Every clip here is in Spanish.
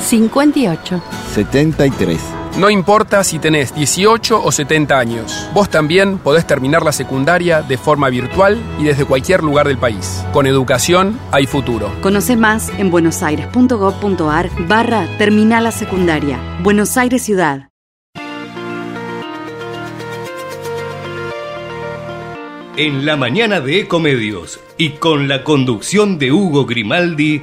58. 73. No importa si tenés 18 o 70 años, vos también podés terminar la secundaria de forma virtual y desde cualquier lugar del país. Con educación hay futuro. Conoce más en buenosaires.gov.ar barra Terminal la Secundaria. Buenos Aires Ciudad. En la mañana de Ecomedios y con la conducción de Hugo Grimaldi,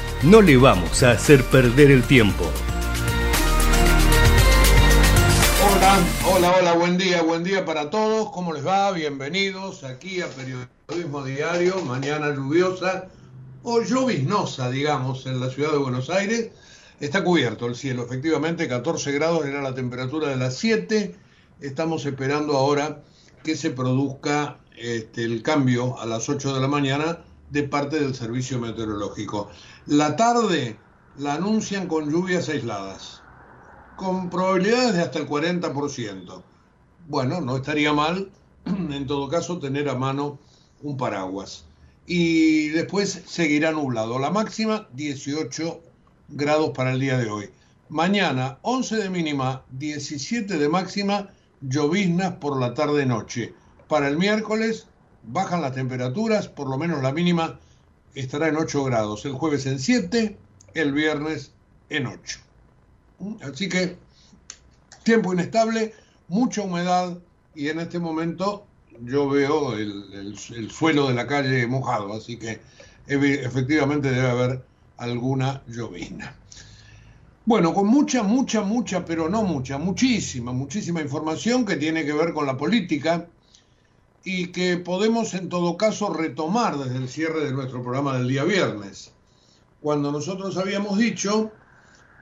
no le vamos a hacer perder el tiempo. Hola, hola, buen día, buen día para todos. ¿Cómo les va? Bienvenidos aquí a Periodismo Diario, mañana lluviosa o lloviznosa, digamos, en la ciudad de Buenos Aires. Está cubierto el cielo, efectivamente, 14 grados era la temperatura de las 7. Estamos esperando ahora que se produzca este, el cambio a las 8 de la mañana de parte del servicio meteorológico. La tarde la anuncian con lluvias aisladas con probabilidades de hasta el 40%. Bueno, no estaría mal, en todo caso, tener a mano un paraguas. Y después seguirá nublado. La máxima, 18 grados para el día de hoy. Mañana, 11 de mínima, 17 de máxima, lloviznas por la tarde-noche. Para el miércoles, bajan las temperaturas, por lo menos la mínima estará en 8 grados. El jueves en 7, el viernes en 8. Así que tiempo inestable, mucha humedad y en este momento yo veo el, suelo de la calle mojado, así que efectivamente debe haber alguna llovizna. Bueno, con mucha, mucha, mucha, pero no mucha, muchísima, muchísima información que tiene que ver con la política y que podemos en todo caso retomar desde el cierre de nuestro programa del día viernes, cuando nosotros habíamos dicho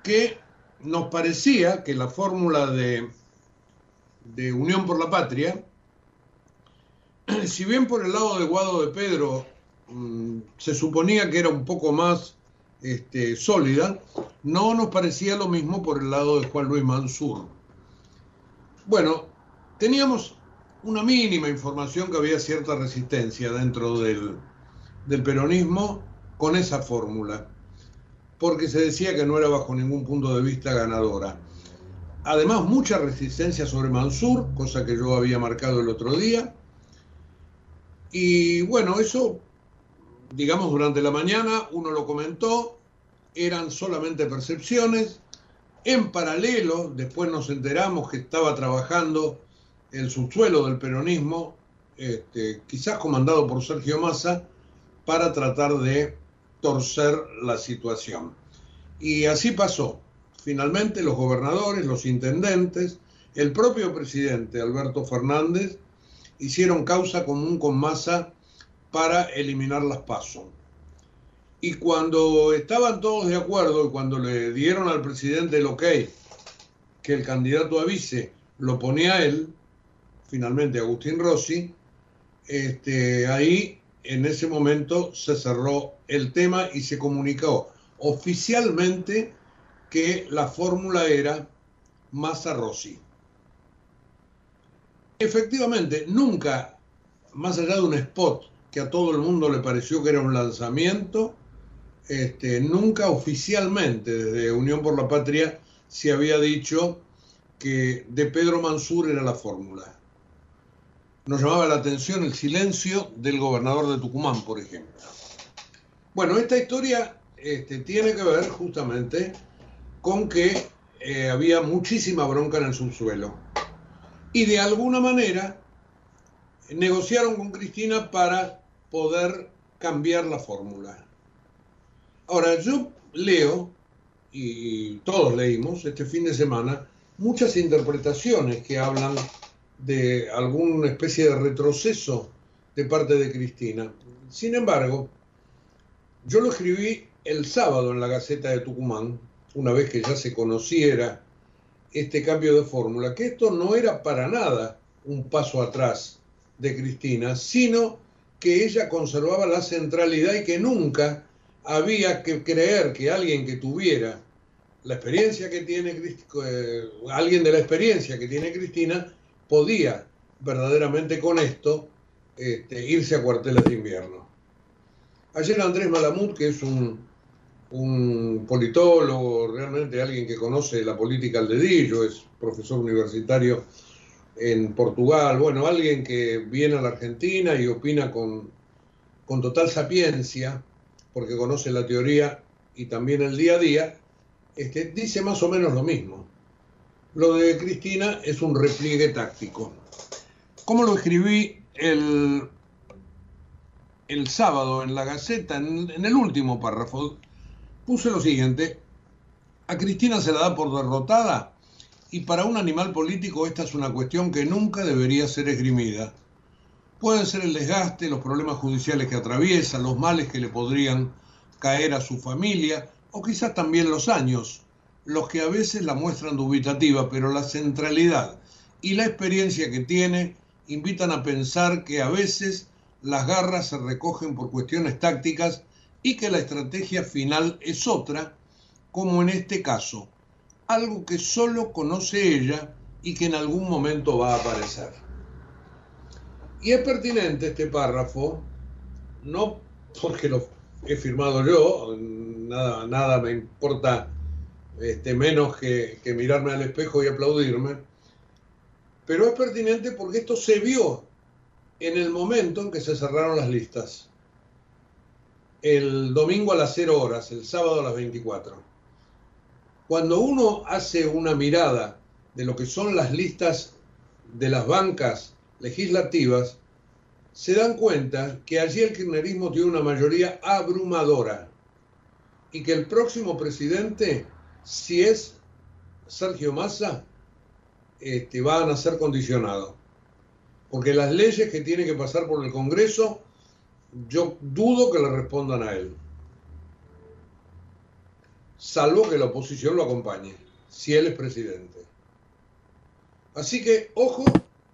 que nos parecía que la fórmula de, de Unión por la Patria, si bien por el lado de Guado de Pedro mm, se suponía que era un poco más este, sólida, no nos parecía lo mismo por el lado de Juan Luis Mansur. Bueno, teníamos una mínima información que había cierta resistencia dentro del, peronismo con esa fórmula porque se decía que no era bajo ningún punto de vista ganadora. Además, mucha resistencia sobre Mansur, cosa que yo había marcado el otro día. Y bueno, eso, digamos, durante la mañana uno lo comentó, eran solamente percepciones. En paralelo, después nos enteramos que estaba trabajando el subsuelo del peronismo, este, quizás comandado por Sergio Massa, para tratar de torcer la situación. Y así pasó. Finalmente los gobernadores, los intendentes, el propio presidente Alberto Fernández hicieron causa común con Massa para eliminar las pasos. Y cuando estaban todos de acuerdo y cuando le dieron al presidente el ok que el candidato a vice lo ponía él, finalmente Agustín Rossi, este, ahí en ese momento se cerró el tema y se comunicó oficialmente que la fórmula era Massa Rossi. Efectivamente, nunca más allá de un spot que a todo el mundo le pareció que era un lanzamiento, este, nunca oficialmente desde Unión por la Patria se había dicho que de Pedro Mansur era la fórmula. Nos llamaba la atención el silencio del gobernador de Tucumán, por ejemplo. Bueno, esta historia este, tiene que ver justamente con que eh, había muchísima bronca en el subsuelo. Y de alguna manera negociaron con Cristina para poder cambiar la fórmula. Ahora, yo leo, y todos leímos este fin de semana, muchas interpretaciones que hablan de alguna especie de retroceso de parte de Cristina. Sin embargo, yo lo escribí el sábado en la Gaceta de Tucumán, una vez que ya se conociera este cambio de fórmula, que esto no era para nada un paso atrás de Cristina, sino que ella conservaba la centralidad y que nunca había que creer que alguien que tuviera la experiencia que tiene eh, alguien de la experiencia que tiene Cristina podía verdaderamente con esto este, irse a cuarteles de invierno. Ayer Andrés Malamud, que es un, politólogo, realmente alguien que conoce la política al dedillo, es profesor universitario en Portugal, bueno, alguien que viene a la Argentina y opina con, con total sapiencia, porque conoce la teoría y también el día a día, este, dice más o menos lo mismo. Lo de Cristina es un repliegue táctico. ¿Cómo lo escribí el, el sábado en la Gaceta, en, en el último párrafo? Puse lo siguiente, a Cristina se la da por derrotada y para un animal político esta es una cuestión que nunca debería ser esgrimida. Pueden ser el desgaste, los problemas judiciales que atraviesa, los males que le podrían caer a su familia, o quizás también los años, los que a veces la muestran dubitativa, pero la centralidad y la experiencia que tiene invitan a pensar que a veces las garras se recogen por cuestiones tácticas y que la estrategia final es otra, como en este caso, algo que solo conoce ella y que en algún momento va a aparecer. Y es pertinente este párrafo, no porque lo he firmado yo, nada, nada me importa este, menos que, que mirarme al espejo y aplaudirme, pero es pertinente porque esto se vio en el momento en que se cerraron las listas. El domingo a las 0 horas, el sábado a las 24. Cuando uno hace una mirada de lo que son las listas de las bancas legislativas, se dan cuenta que allí el kirchnerismo tiene una mayoría abrumadora y que el próximo presidente, si es Sergio Massa, este, van a ser condicionados. Porque las leyes que tiene que pasar por el Congreso, yo dudo que le respondan a él salvo que la oposición lo acompañe, si él es presidente. Así que, ojo,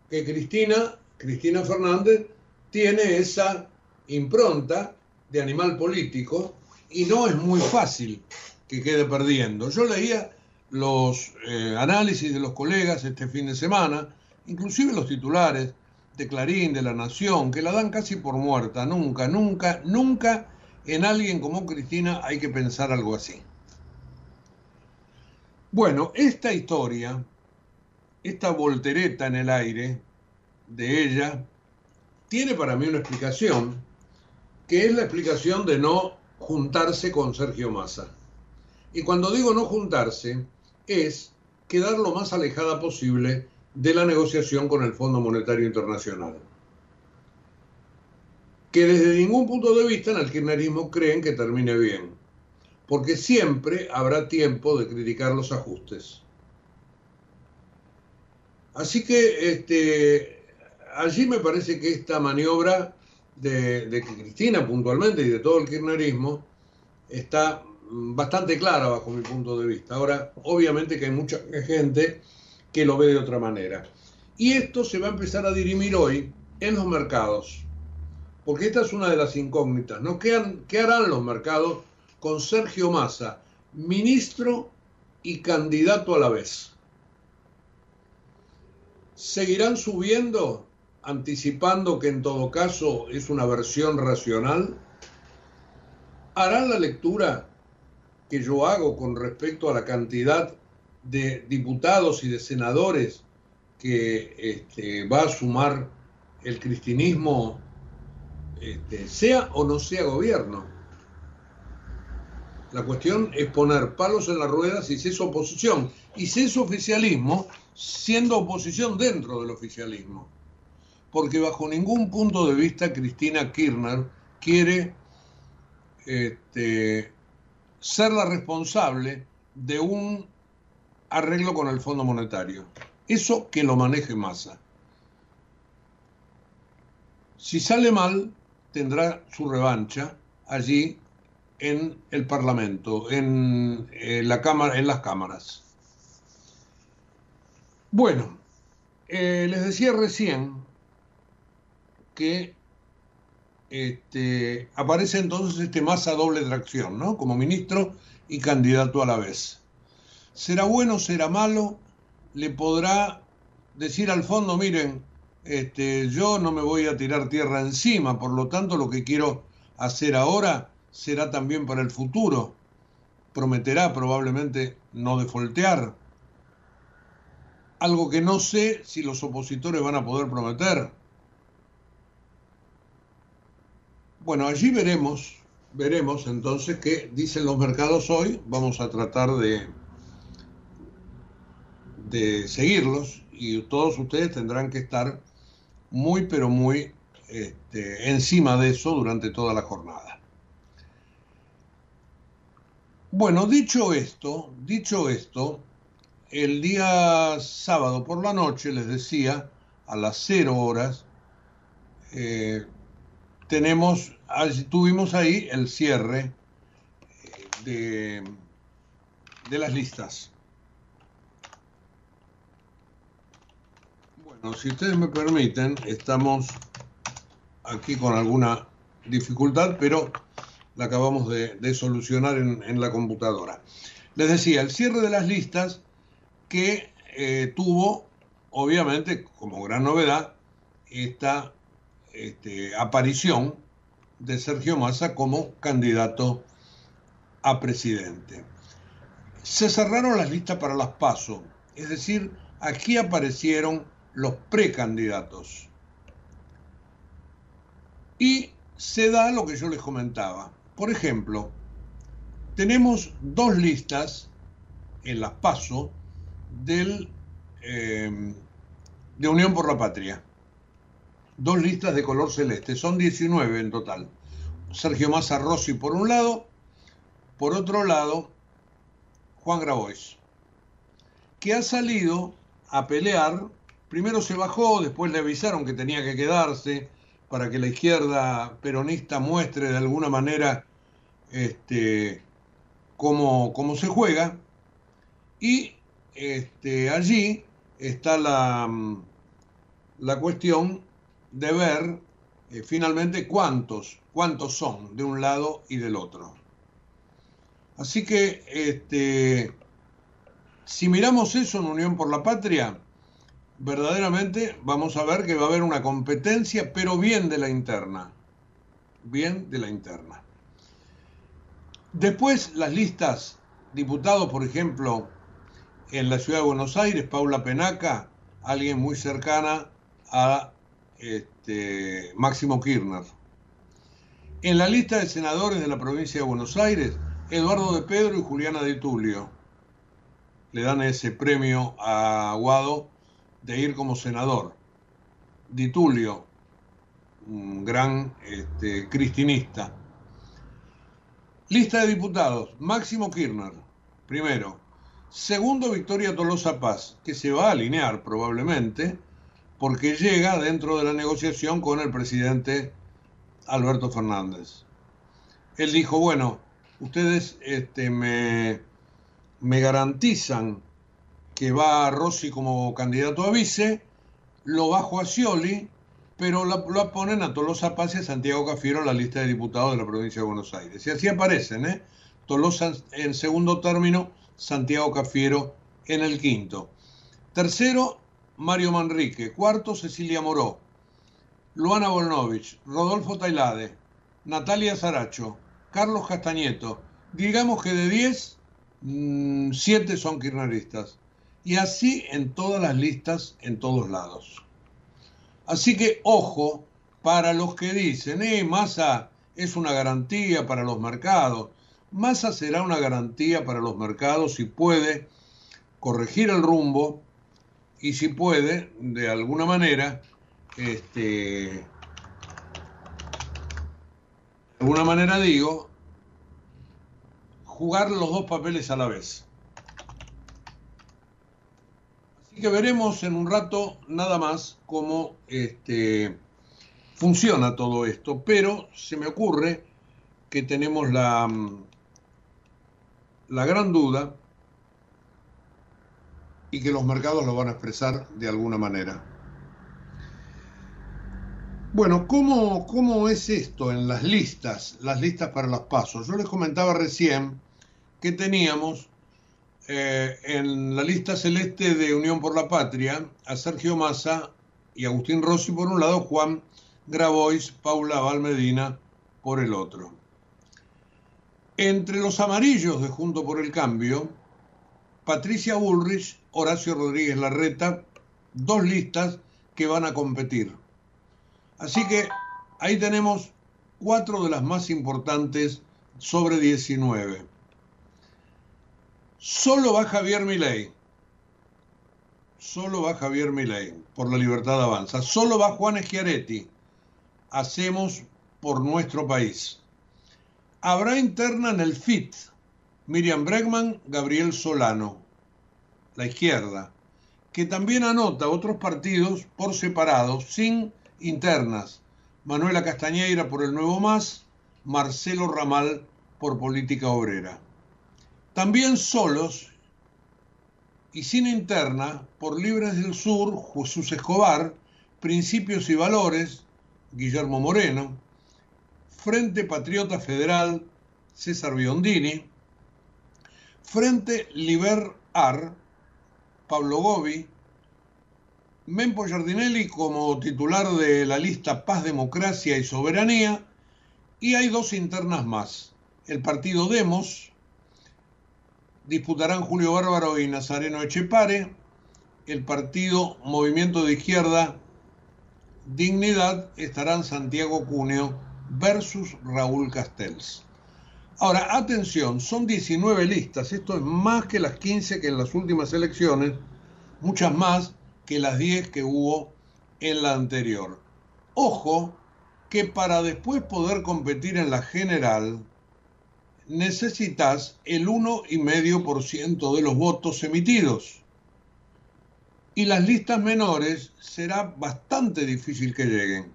que Cristina, Cristina Fernández, tiene esa impronta de animal político y no es muy fácil que quede perdiendo. Yo leía los eh, análisis de los colegas este fin de semana, inclusive los titulares de Clarín, de La Nación, que la dan casi por muerta. Nunca, nunca, nunca en alguien como Cristina hay que pensar algo así. Bueno, esta historia, esta voltereta en el aire de ella, tiene para mí una explicación, que es la explicación de no juntarse con Sergio Massa. Y cuando digo no juntarse, es quedar lo más alejada posible de la negociación con el Fondo Monetario Internacional. Que desde ningún punto de vista en el kirchnerismo creen que termine bien porque siempre habrá tiempo de criticar los ajustes. Así que este, allí me parece que esta maniobra de, de, Cristina puntualmente y de todo el kirchnerismo está bastante clara bajo mi punto de vista. Ahora, obviamente que hay mucha gente que lo ve de otra manera. Y esto se va a empezar a dirimir hoy en los mercados, porque esta es una de las incógnitas. ¿no? ¿Qué, qué harán los mercados con Sergio Massa, ministro y candidato a la vez. ¿Seguirán subiendo anticipando que en todo caso es una versión racional, harán la lectura que yo hago con respecto a la cantidad de diputados y de senadores que este, va a sumar el cristianismo, este, sea o no sea gobierno. La cuestión es poner palos en las ruedas si es oposición. Y si es oficialismo, siendo oposición dentro del oficialismo. Porque bajo ningún punto de vista Cristina Kirchner quiere este, ser la responsable de un arreglo con el Fondo Monetario. Eso que lo maneje Massa. Si sale mal, tendrá su revancha allí en el Parlamento, en, eh, la cámara, en las cámaras. Bueno, eh, les decía recién que este, aparece entonces este Massa doble tracción, ¿no? Como ministro y candidato a la vez. ¿Será bueno, será malo? ¿Le podrá decir al fondo, miren, este, yo no me voy a tirar tierra encima, por lo tanto lo que quiero hacer ahora será también para el futuro. Prometerá probablemente no defoltear. Algo que no sé si los opositores van a poder prometer. Bueno, allí veremos, veremos entonces qué dicen los mercados hoy. Vamos a tratar de, seguirlos y todos ustedes tendrán que estar muy, pero muy este, encima de eso durante toda la jornada. Bueno, dicho esto, dicho esto, el día sábado por la noche, les decía, a las cero horas, eh, tenemos, tuvimos ahí el cierre eh, de, de las listas. Bueno, si ustedes me permiten, estamos aquí con alguna dificultad, pero la acabamos de, solucionar en, la computadora. Les decía, el cierre de las listas que eh, tuvo, obviamente, como gran novedad, esta este, aparición de Sergio Massa como candidato a presidente. Se cerraron las listas para las PASO, es decir, aquí aparecieron los precandidatos. Y se da lo que yo les comentaba. Por ejemplo, tenemos dos listas en las PASO del, eh, de Unión por la Patria. Dos listas de color celeste, son 19 en total. Sergio Massa Rossi por un lado, por otro lado, Juan Grabois, que ha salido a pelear primero se bajó, después le avisaron que tenía que quedarse para que la izquierda peronista muestre de alguna manera este, cómo, cómo se juega. Y este, allí está la, la cuestión de ver eh, finalmente cuántos, cuántos son de un lado y del otro. Así que este, si miramos eso en Unión por la Patria, verdaderamente vamos a ver que va a haber una competencia, pero bien de la interna. Bien de la interna. Después las listas, diputados, por ejemplo, en la ciudad de Buenos Aires, Paula Penaca, alguien muy cercana a este, Máximo Kirchner. En la lista de senadores de la provincia de Buenos Aires, Eduardo de Pedro y Juliana de Tulio. Le dan ese premio a Aguado de ir como senador. Di Tulio, un gran este, cristinista. Lista de diputados. Máximo Kirchner, primero. Segundo, Victoria Tolosa Paz, que se va a alinear probablemente porque llega dentro de la negociación con el presidente Alberto Fernández. Él dijo, bueno, ustedes este, me, me garantizan que va Rossi como candidato a vice, lo bajo a Scioli, pero lo, ponen a Tolosa Paz y a Santiago Cafiero en la lista de diputados de la provincia de Buenos Aires. Y así aparecen, ¿eh? Tolosa en segundo término, Santiago Cafiero en el quinto. Tercero, Mario Manrique. Cuarto, Cecilia Moró. Luana Volnovich, Rodolfo Tailade, Natalia Zaracho, Carlos Castañeto. Digamos que de 10, 7 mm, son kirchneristas. Y así en todas las listas, en todos lados. Así que ojo para los que dicen, eh, Massa es una garantía para los mercados. Massa será una garantía para los mercados si puede corregir el rumbo y si puede, de alguna manera, este, de alguna manera digo, jugar los dos papeles a la vez. Así que veremos en un rato nada más cómo este, funciona todo esto, pero se me ocurre que tenemos la, la gran duda y que los mercados lo van a expresar de alguna manera. Bueno, ¿cómo, ¿cómo es esto en las listas, las listas para los pasos? Yo les comentaba recién que teníamos eh, en la lista celeste de Unión por la Patria a Sergio Massa y Agustín Rossi por un lado, Juan Grabois, Paula Valmedina por el otro. Entre los amarillos de Junto por el Cambio, Patricia Bullrich, Horacio Rodríguez Larreta, dos listas que van a competir. Así que ahí tenemos cuatro de las más importantes sobre 19. Solo va Javier Milei. Solo va Javier Milei por la libertad avanza. Solo va Juan Schiaretti. Hacemos por nuestro país. Habrá interna en el FIT. Miriam Bregman, Gabriel Solano, la izquierda, que también anota otros partidos por separado, sin internas. Manuela Castañeira por el Nuevo Más, Marcelo Ramal por Política Obrera. También solos y sin interna por Libres del Sur, Jesús Escobar, Principios y Valores, Guillermo Moreno, Frente Patriota Federal, César Biondini, Frente Liber-Ar, Pablo Gobi, Mempo Giardinelli como titular de la lista Paz, Democracia y Soberanía, y hay dos internas más, el partido Demos, disputarán Julio Bárbaro y Nazareno Echepare. El partido Movimiento de Izquierda Dignidad estarán Santiago Cuneo versus Raúl Castells. Ahora, atención, son 19 listas, esto es más que las 15 que en las últimas elecciones, muchas más que las 10 que hubo en la anterior. Ojo que para después poder competir en la general, necesitas el 1,5% de los votos emitidos. Y las listas menores será bastante difícil que lleguen.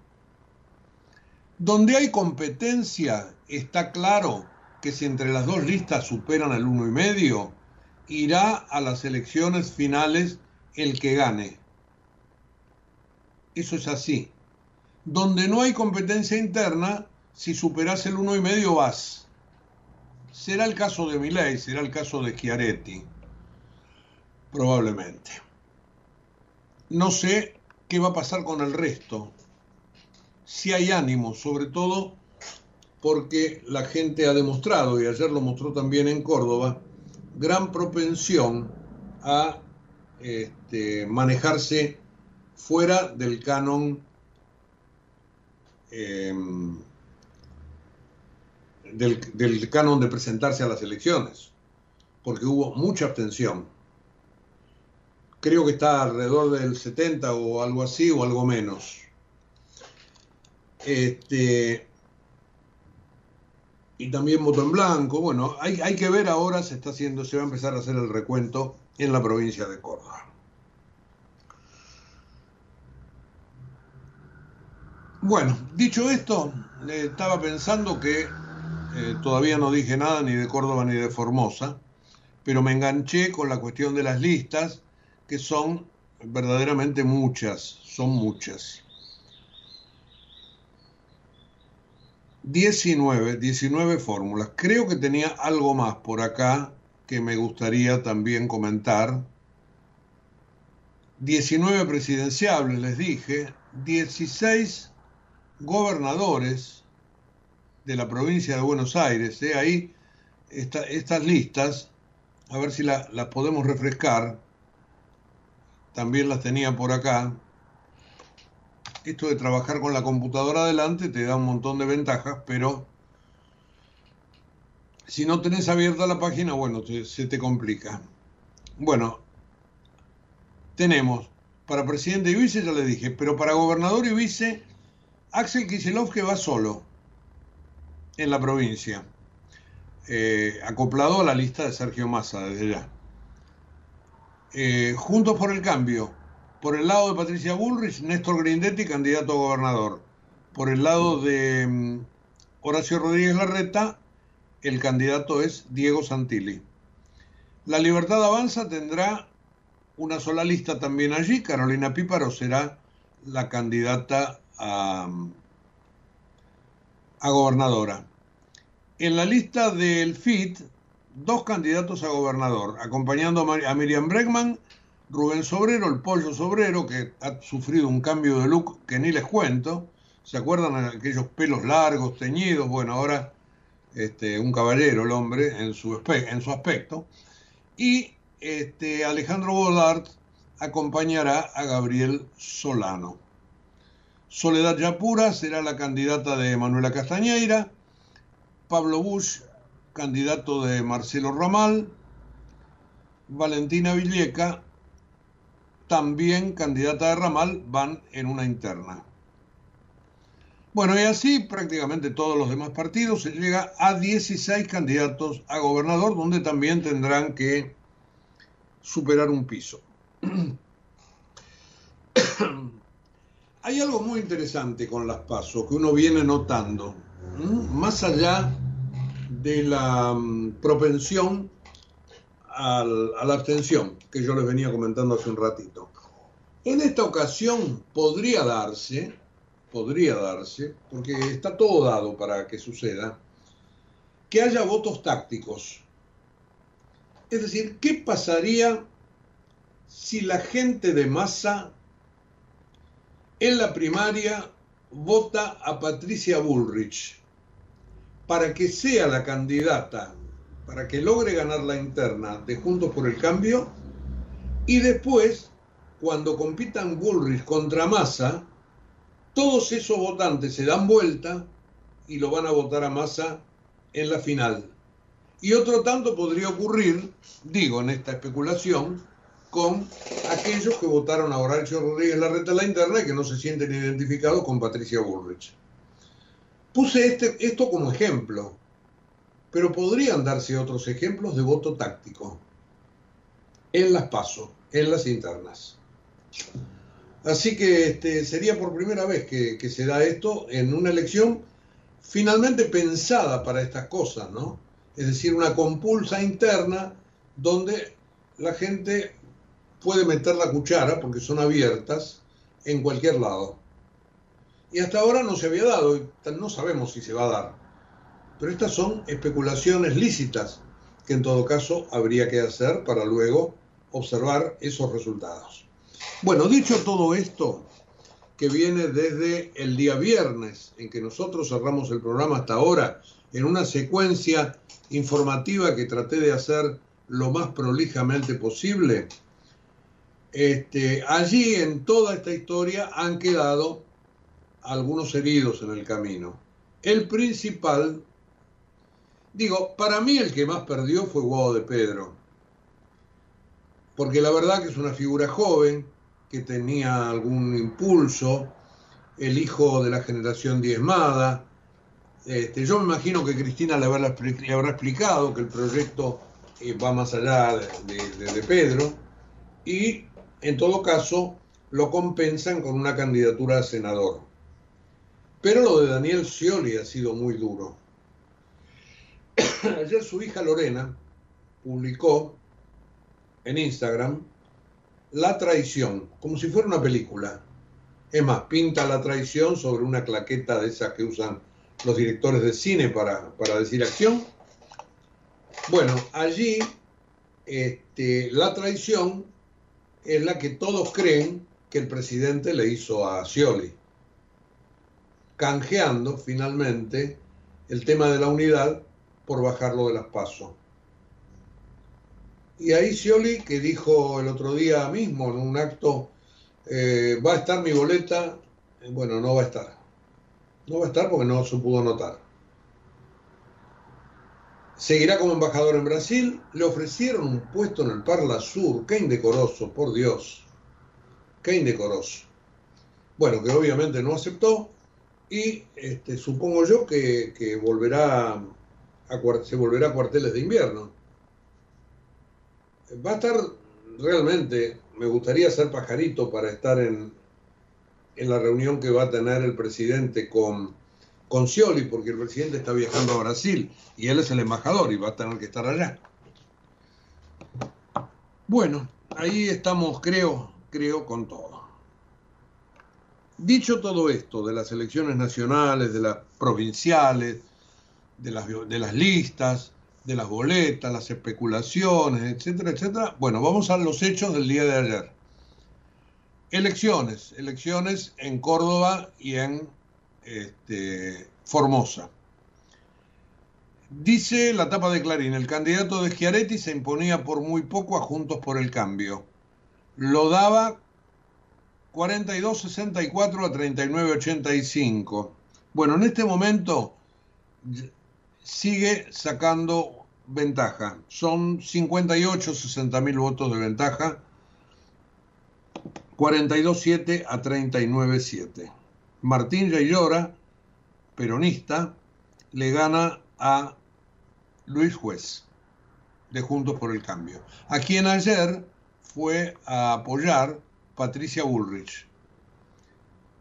Donde hay competencia, está claro que si entre las dos listas superan el 1,5, irá a las elecciones finales el que gane. Eso es así. Donde no hay competencia interna, si superas el 1,5 vas Será el caso de Milei, será el caso de Chiaretti, probablemente. No sé qué va a pasar con el resto. Si hay ánimo, sobre todo porque la gente ha demostrado, y ayer lo mostró también en Córdoba, gran propensión a este, manejarse fuera del canon em, del, canon de presentarse a las elecciones, porque hubo mucha abstención. Creo que está alrededor del 70 o algo así, o algo menos. Este, y también voto en blanco. Bueno, hay, hay, que ver ahora, se está haciendo, se va a empezar a hacer el recuento en la provincia de Córdoba. Bueno, dicho esto, estaba pensando que eh, todavía no dije nada ni de Córdoba ni de Formosa, pero me enganché con la cuestión de las listas, que son verdaderamente muchas, son muchas. 19, 19 fórmulas. Creo que tenía algo más por acá que me gustaría también comentar. 19 presidenciables, les dije, 16 gobernadores de la provincia de Buenos Aires. ¿eh? Ahí estas listas, a ver si las podemos refrescar. También las tenía por acá. Esto de trabajar con la computadora adelante te da un montón de ventajas, pero si no tenés abierta la página, bueno, se te complica. Bueno, tenemos para presidente y vice, ya le dije, pero para gobernador y vice, Axel Kicillof que va solo en la provincia, eh, acoplado a la lista de Sergio Massa desde ya. Eh, juntos por el cambio, por el lado de Patricia Bullrich, Néstor Grindetti, candidato a gobernador. Por el lado de mm, Horacio Rodríguez Larreta, el candidato es Diego Santilli. La Libertad Avanza tendrá una sola lista también allí. Carolina Píparo será la candidata a, gobernadora. En la lista del FIT, dos candidatos a gobernador, acompañando a Miriam Bregman, Rubén Sobrero, el pollo Sobrero, que ha sufrido un cambio de look que ni les cuento. ¿Se acuerdan de aquellos pelos largos, teñidos? Bueno, ahora este, un caballero el hombre en su, aspecto. Y este, Alejandro Godard acompañará a Gabriel Solano. Soledad Yapura será la candidata de Manuela Castañeira, Pablo Bush, candidato de Marcelo Ramal, Valentina Villeca, también candidata de Ramal, van en una interna. Bueno, y así prácticamente todos los demás partidos se llega a 16 candidatos a gobernador, donde también tendrán que superar un piso. Hay algo muy interesante con las pasos que uno viene notando, más allá de la mm, a la abstención que yo les venía comentando hace un ratito. En esta ocasión podría darse, podría darse, porque está todo dado para que suceda, que haya votos tácticos es decir, ¿qué pasaría si la gente de masa en la primaria vota a Patricia Bullrich para que sea la candidata, para que logre ganar la interna de Juntos por el Cambio y después, cuando compitan Bullrich contra Massa, todos esos votantes se dan vuelta y lo van a votar a Massa en la final. Y otro tanto podría ocurrir, digo en esta especulación, con aquellos que votaron a Horacio Rodríguez Larreta en la interna y que no se sienten identificados con Patricia Bullrich. Puse este, esto como ejemplo, pero podrían darse otros ejemplos de voto táctico en las pasos, en las internas. Así que este, sería por primera vez que, que se da esto en una elección finalmente pensada para estas cosas, ¿no? es decir, una compulsa interna donde la gente puede meter la cuchara, porque son abiertas, en cualquier lado. Y hasta ahora no se había dado, y no sabemos si se va a dar. Pero estas son especulaciones lícitas que en todo caso habría que hacer para luego observar esos resultados. Bueno, dicho todo esto, que viene desde el día viernes en que nosotros cerramos el programa hasta ahora, en una secuencia informativa que traté de hacer lo más prolijamente posible, este, allí en toda esta historia han quedado algunos heridos en el camino. El principal, digo, para mí el que más perdió fue Guado de Pedro, porque la verdad que es una figura joven, que tenía algún impulso, el hijo de la generación diezmada, este, yo me imagino que Cristina le habrá, explicado que el proyecto eh, va más allá de, Pedro y en todo caso lo compensan con una candidatura a senador. Pero lo de Daniel Scioli ha sido muy duro. Ayer su hija Lorena publicó en Instagram La traición, como si fuera una película. Es más, pinta la traición sobre una claqueta de esas que usan los directores de cine para, decir acción. Bueno, allí este, la traición es la que todos creen que el presidente le hizo a Scioli. canjeando finalmente el tema de la unidad por bajarlo de las pasos. Y ahí Scioli, que dijo el otro día mismo en un acto, eh, va a estar mi boleta, bueno, no va a estar. No va a estar porque no se pudo notar. Seguirá como embajador en Brasil. Le ofrecieron un puesto en el Parla Sur. Qué indecoroso, por Dios. Qué indecoroso. Bueno, que obviamente no aceptó y este, supongo yo que, volverá se volverá a cuarteles de invierno. Va a estar realmente, me gustaría ser pajarito para estar en, en la reunión que va a tener el presidente con, con Scioli, porque el presidente está viajando a Brasil y él es el embajador y va a tener que estar allá. Bueno, ahí estamos, creo, creo, con todo. Dicho todo esto de las elecciones nacionales, de las provinciales, de las, de las listas, de las boletas, las especulaciones, etcétera, etcétera, bueno, vamos a los hechos del día de ayer. Elecciones, elecciones en Córdoba y en este, Formosa. Dice la tapa de Clarín, el candidato de Schiaretti se imponía por muy poco a Juntos por el Cambio. Lo daba 42-64 a 39-85. Bueno, en este momento sigue sacando ventaja. Son 58-60 mil votos de ventaja. 42-7 a 39-7. Martín Yaillora, peronista, le gana a Luis Juez, de Juntos por el Cambio, a quien ayer fue a apoyar Patricia Bullrich.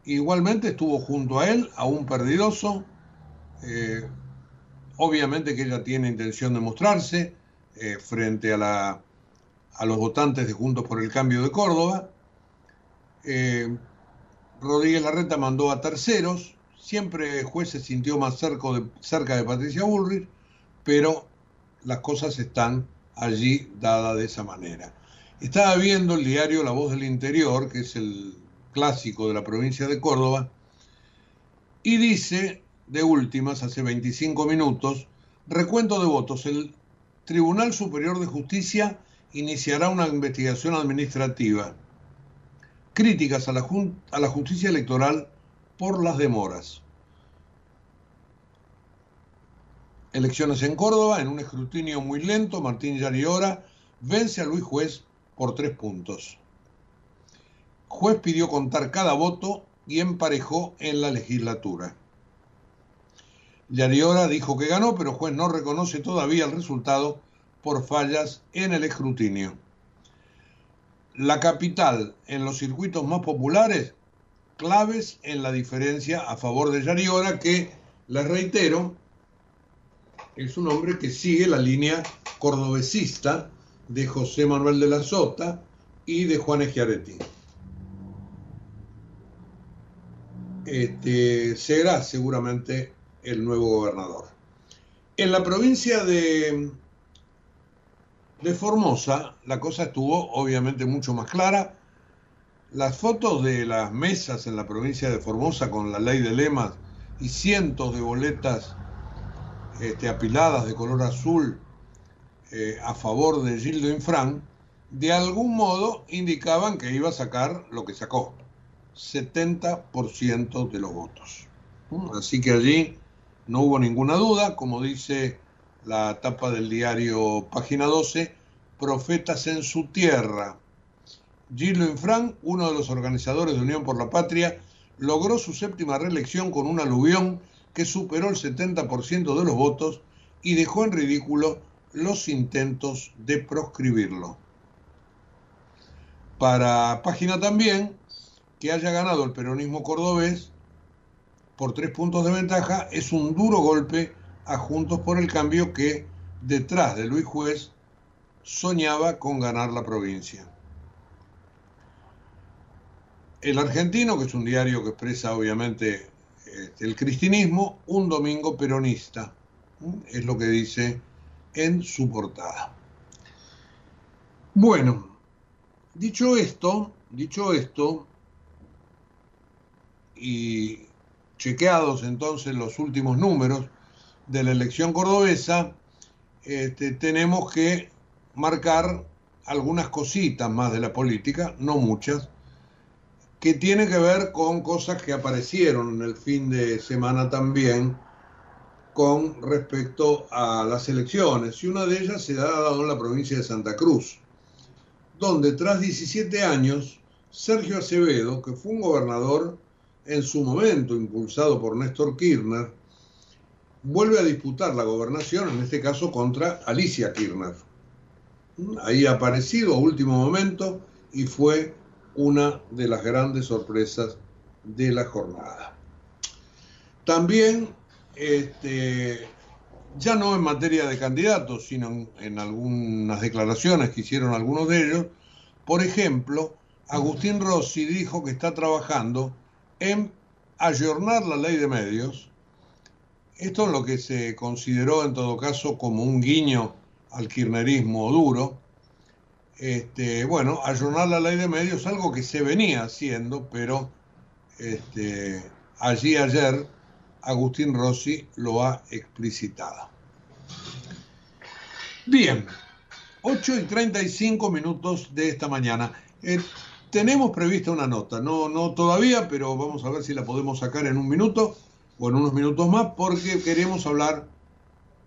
Igualmente estuvo junto a él, a un perdidoso. Eh, obviamente que ella tiene intención de mostrarse eh, frente a, los votantes de Juntos por el Cambio de Córdoba. Eh, Rodríguez Larreta mandó a terceros. Siempre el juez se sintió más cerca de, cerca de Patricia Bullrich, pero las cosas están allí dadas de esa manera. Estaba viendo el diario La Voz del Interior, que es el clásico de la provincia de Córdoba, y dice, de últimas, hace 25 minutos, recuento de votos. El Tribunal Superior de Justicia iniciará una investigación administrativa. Críticas a la, justicia electoral por las demoras. Elecciones en Córdoba, en un escrutinio muy lento, Martín Yariora vence a Luis Juez por tres puntos. Juez pidió contar cada voto y emparejó en la legislatura. Yariora dijo que ganó, pero juez no reconoce todavía el resultado por fallas en el escrutinio. La capital en los circuitos más populares, claves en la diferencia a favor de Yariora, que, les reitero, es un hombre que sigue la línea cordobesista de José Manuel de la Sota y de Juan Schiaretti. Este, será seguramente el nuevo gobernador. En la provincia de, de Formosa, la cosa estuvo obviamente mucho más clara. Las fotos de las mesas en la provincia de Formosa con la ley de lemas y cientos de boletas este, apiladas de color azul eh, a favor de Gildo Infran, de algún modo indicaban que iba a sacar lo que sacó, 70% de los votos. Así que allí no hubo ninguna duda, como dice la tapa del diario Página 12, profetas en su tierra. Gildo Infran, uno de los organizadores de Unión por la Patria, logró su séptima reelección con un aluvión que superó el 70% de los votos y dejó en ridículo los intentos de proscribirlo. Para página también, que haya ganado el peronismo cordobés por tres puntos de ventaja es un duro golpe a Juntos por el Cambio que, detrás de Luis Juez, soñaba con ganar la provincia. El argentino, que es un diario que expresa obviamente este, el cristianismo, un domingo peronista, es lo que dice en su portada. Bueno, dicho esto, dicho esto, y chequeados entonces los últimos números de la elección cordobesa, este, tenemos que marcar algunas cositas más de la política, no muchas, que tiene que ver con cosas que aparecieron en el fin de semana también con respecto a las elecciones. Y una de ellas se ha dado en la provincia de Santa Cruz, donde tras 17 años, Sergio Acevedo, que fue un gobernador en su momento impulsado por Néstor Kirchner, vuelve a disputar la gobernación, en este caso contra Alicia Kirchner. Ahí ha aparecido a último momento y fue una de las grandes sorpresas de la jornada. También, este, ya no en materia de candidatos, sino en, en algunas declaraciones que hicieron algunos de ellos, por ejemplo, Agustín Rossi dijo que está trabajando en ayornar la ley de medios. Esto es lo que se consideró en todo caso como un guiño al kirchnerismo duro, este, bueno, ayornar la ley de medios, algo que se venía haciendo, pero este, allí ayer Agustín Rossi lo ha explicitado. Bien, 8 y 35 minutos de esta mañana. Tenemos prevista una nota, no, no todavía, pero vamos a ver si la podemos sacar en un minuto o en unos minutos más, porque queremos hablar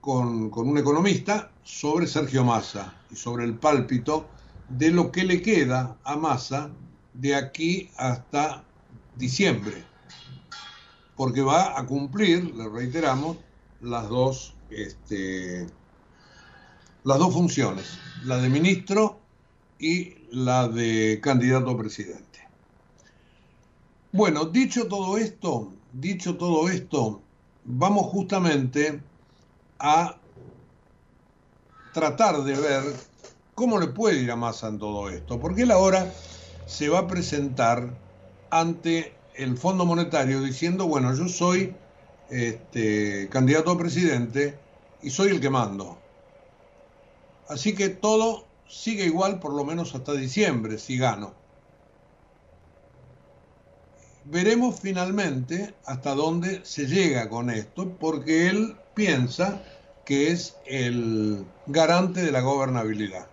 con, con un economista sobre Sergio Massa y sobre el pálpito de lo que le queda a Massa de aquí hasta diciembre, porque va a cumplir, le reiteramos, las dos, este, las dos funciones, la de ministro y la de candidato a presidente. Bueno, dicho todo esto, dicho todo esto, vamos justamente a tratar de ver ¿Cómo le puede ir a Massa en todo esto? Porque él ahora se va a presentar ante el Fondo Monetario diciendo, bueno, yo soy este, candidato a presidente y soy el que mando. Así que todo sigue igual por lo menos hasta diciembre, si gano. Veremos finalmente hasta dónde se llega con esto, porque él piensa que es el garante de la gobernabilidad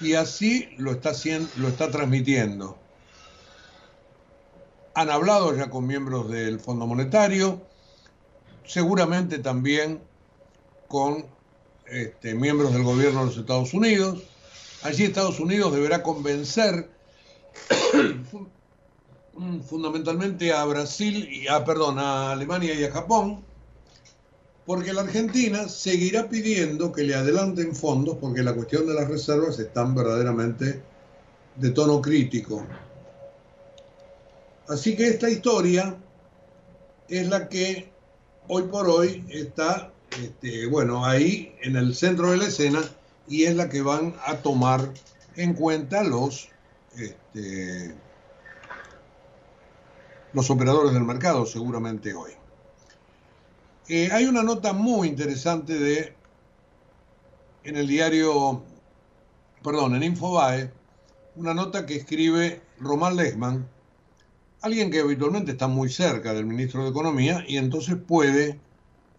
y así lo está, haciendo, lo está transmitiendo. Han hablado ya con miembros del Fondo Monetario, seguramente también con este, miembros del gobierno de los Estados Unidos. Allí Estados Unidos deberá convencer fundamentalmente a Brasil y a, perdón, a Alemania y a Japón porque la Argentina seguirá pidiendo que le adelanten fondos porque la cuestión de las reservas están verdaderamente de tono crítico. Así que esta historia es la que hoy por hoy está, este, bueno, ahí en el centro de la escena y es la que van a tomar en cuenta los, este, los operadores del mercado seguramente hoy. Eh, hay una nota muy interesante de en el diario, perdón, en Infobae, una nota que escribe Román Lechman, alguien que habitualmente está muy cerca del ministro de Economía y entonces puede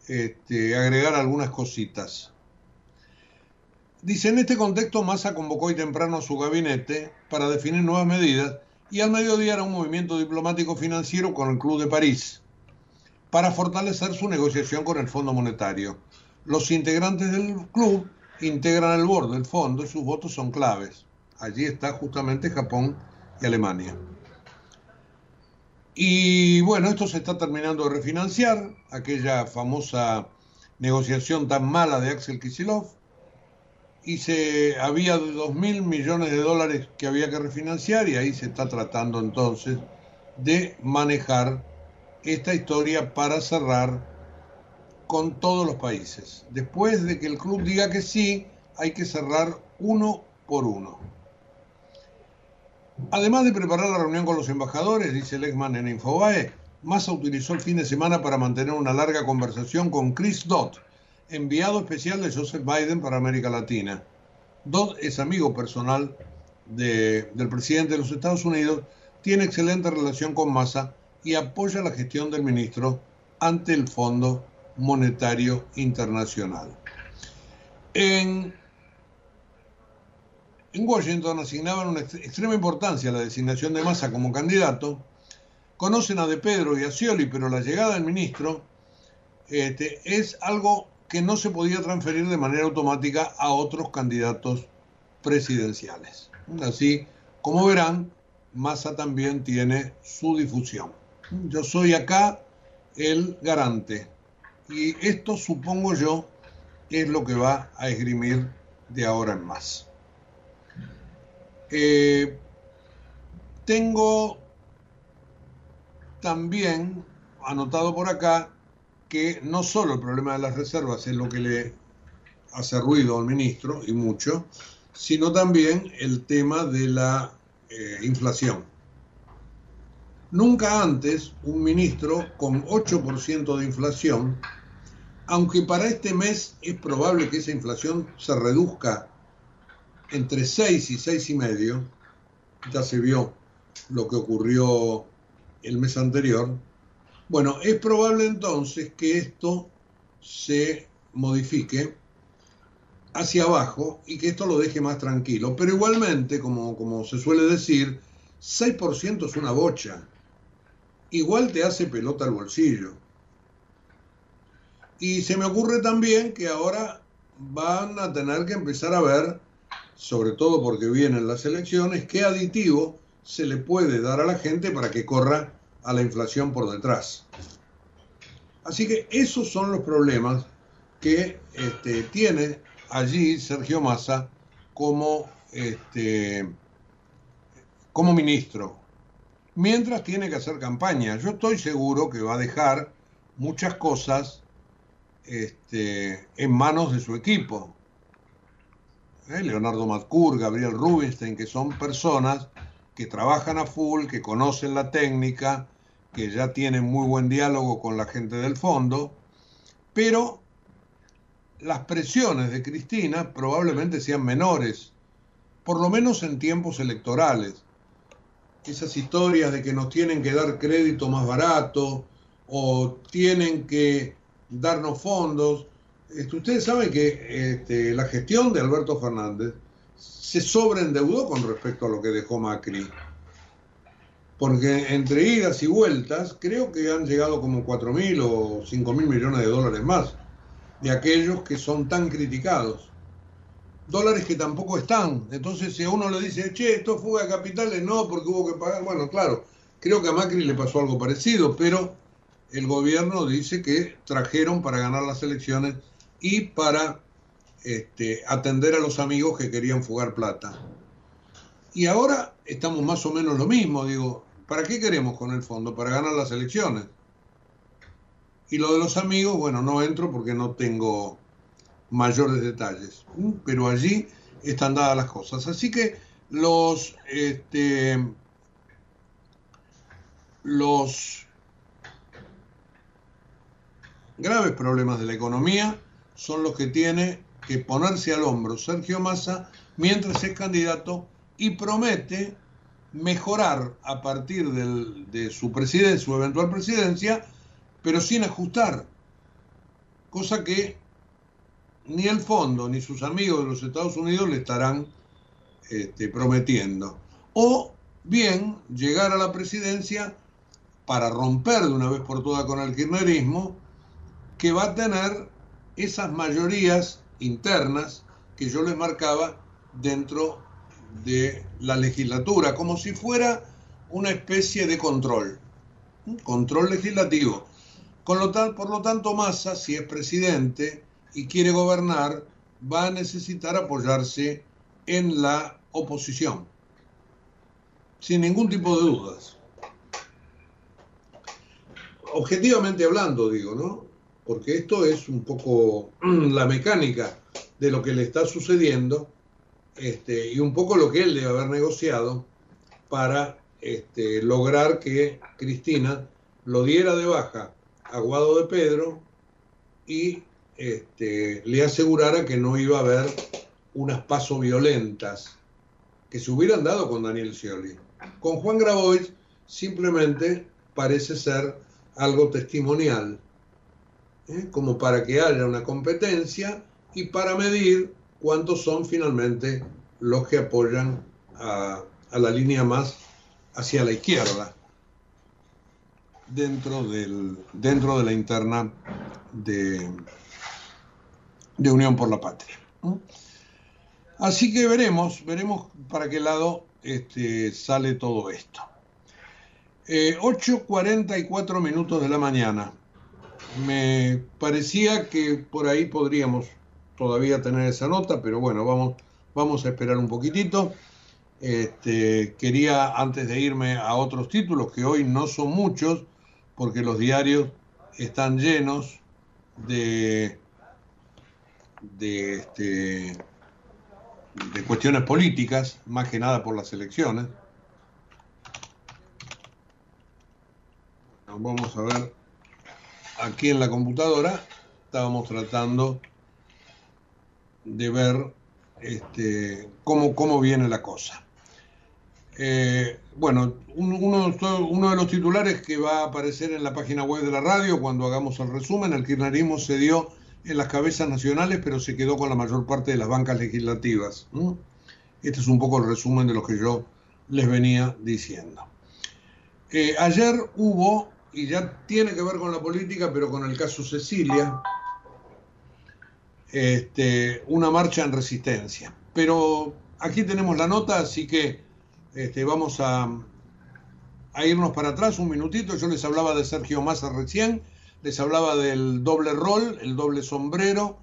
este, agregar algunas cositas. Dice, en este contexto Massa convocó hoy temprano a su gabinete para definir nuevas medidas y al mediodía era un movimiento diplomático financiero con el Club de París para fortalecer su negociación con el Fondo Monetario. Los integrantes del club integran el board del fondo y sus votos son claves. Allí está justamente Japón y Alemania. Y bueno, esto se está terminando de refinanciar, aquella famosa negociación tan mala de Axel Kisilov, y había dos mil millones de dólares que había que refinanciar y ahí se está tratando entonces de manejar esta historia para cerrar con todos los países. Después de que el club diga que sí, hay que cerrar uno por uno. Además de preparar la reunión con los embajadores, dice Lexman en Infobae, Massa utilizó el fin de semana para mantener una larga conversación con Chris Dodd, enviado especial de Joseph Biden para América Latina. Dodd es amigo personal del presidente de los Estados Unidos, tiene excelente relación con Massa y apoya la gestión del ministro ante el Fondo Monetario Internacional. En, Washington asignaban una extrema importancia a la designación de Massa como candidato. Conocen a De Pedro y a Scioli, pero la llegada del ministro este, es algo que no se podía transferir de manera automática a otros candidatos presidenciales. Así, como verán, Massa también tiene su difusión. Yo soy acá el garante. Y esto, supongo yo, es lo que va a esgrimir de ahora en más. Eh, tengo también anotado por acá que no solo el problema de las reservas es lo que le hace ruido al ministro, y mucho, sino también el tema de la eh, inflación. Nunca antes un ministro con 8% de inflación, aunque para este mes es probable que esa inflación se reduzca entre 6 y 6,5, ya se vio lo que ocurrió el mes anterior, bueno, es probable entonces que esto se modifique hacia abajo y que esto lo deje más tranquilo. Pero igualmente, como, como se suele decir, 6% es una bocha igual te hace pelota al bolsillo. Y se me ocurre también que ahora van a tener que empezar a ver, sobre todo porque vienen las elecciones, qué aditivo se le puede dar a la gente para que corra a la inflación por detrás. Así que esos son los problemas que este, tiene allí Sergio Massa como, este, como ministro mientras tiene que hacer campaña. Yo estoy seguro que va a dejar muchas cosas este, en manos de su equipo. ¿Eh? Leonardo Matcur, Gabriel Rubinstein, que son personas que trabajan a full, que conocen la técnica, que ya tienen muy buen diálogo con la gente del fondo, pero las presiones de Cristina probablemente sean menores, por lo menos en tiempos electorales esas historias de que nos tienen que dar crédito más barato o tienen que darnos fondos. Este, ustedes saben que este, la gestión de Alberto Fernández se sobreendeudó con respecto a lo que dejó Macri. Porque entre idas y vueltas creo que han llegado como 4 mil o 5 mil millones de dólares más de aquellos que son tan criticados dólares que tampoco están. Entonces, si a uno le dice, che, esto es fuga de capitales, no, porque hubo que pagar. Bueno, claro, creo que a Macri le pasó algo parecido, pero el gobierno dice que trajeron para ganar las elecciones y para este, atender a los amigos que querían fugar plata. Y ahora estamos más o menos lo mismo, digo, ¿para qué queremos con el fondo? Para ganar las elecciones. Y lo de los amigos, bueno, no entro porque no tengo mayores detalles. Pero allí están dadas las cosas. Así que los, este, los graves problemas de la economía son los que tiene que ponerse al hombro Sergio Massa mientras es candidato y promete mejorar a partir de su presidencia, su eventual presidencia, pero sin ajustar, cosa que ni el fondo ni sus amigos de los Estados Unidos le estarán este, prometiendo. O bien llegar a la presidencia para romper de una vez por todas con el kirchnerismo, que va a tener esas mayorías internas que yo les marcaba dentro de la legislatura, como si fuera una especie de control, control legislativo. Con lo tal, por lo tanto, Massa, si es presidente, y quiere gobernar, va a necesitar apoyarse en la oposición, sin ningún tipo de dudas. Objetivamente hablando, digo, ¿no? Porque esto es un poco la mecánica de lo que le está sucediendo este, y un poco lo que él debe haber negociado para este, lograr que Cristina lo diera de baja a Guado de Pedro y este, le asegurara que no iba a haber unas pasos violentas que se hubieran dado con Daniel Scioli. Con Juan Grabois simplemente parece ser algo testimonial, ¿eh? como para que haya una competencia y para medir cuántos son finalmente los que apoyan a, la línea más hacia la izquierda dentro, del, dentro de la interna de, Unión por la Patria. Así que veremos, veremos para qué lado este, sale todo esto. 8.44 eh, minutos de la mañana. Me parecía que por ahí podríamos todavía tener esa nota, pero bueno, vamos, vamos a esperar un poquitito. Este, quería, antes de irme a otros títulos, que hoy no son muchos, porque los diarios están llenos de, de, este, de cuestiones políticas, más que nada por las elecciones. Vamos a ver, aquí en la computadora estábamos tratando de ver este, cómo, cómo viene la cosa. Eh, bueno, uno, uno, de los titulares que va a aparecer en la página web de la radio cuando hagamos el resumen, el kirchnerismo se dio en las cabezas nacionales, pero se quedó con la mayor parte de las bancas legislativas. Este es un poco el resumen de lo que yo les venía diciendo. Eh, ayer hubo, y ya tiene que ver con la política, pero con el caso Cecilia, este, una marcha en resistencia. Pero aquí tenemos la nota, así que este, vamos a, a irnos para atrás un minutito. Yo les hablaba de Sergio Massa recién les hablaba del doble rol, el doble sombrero,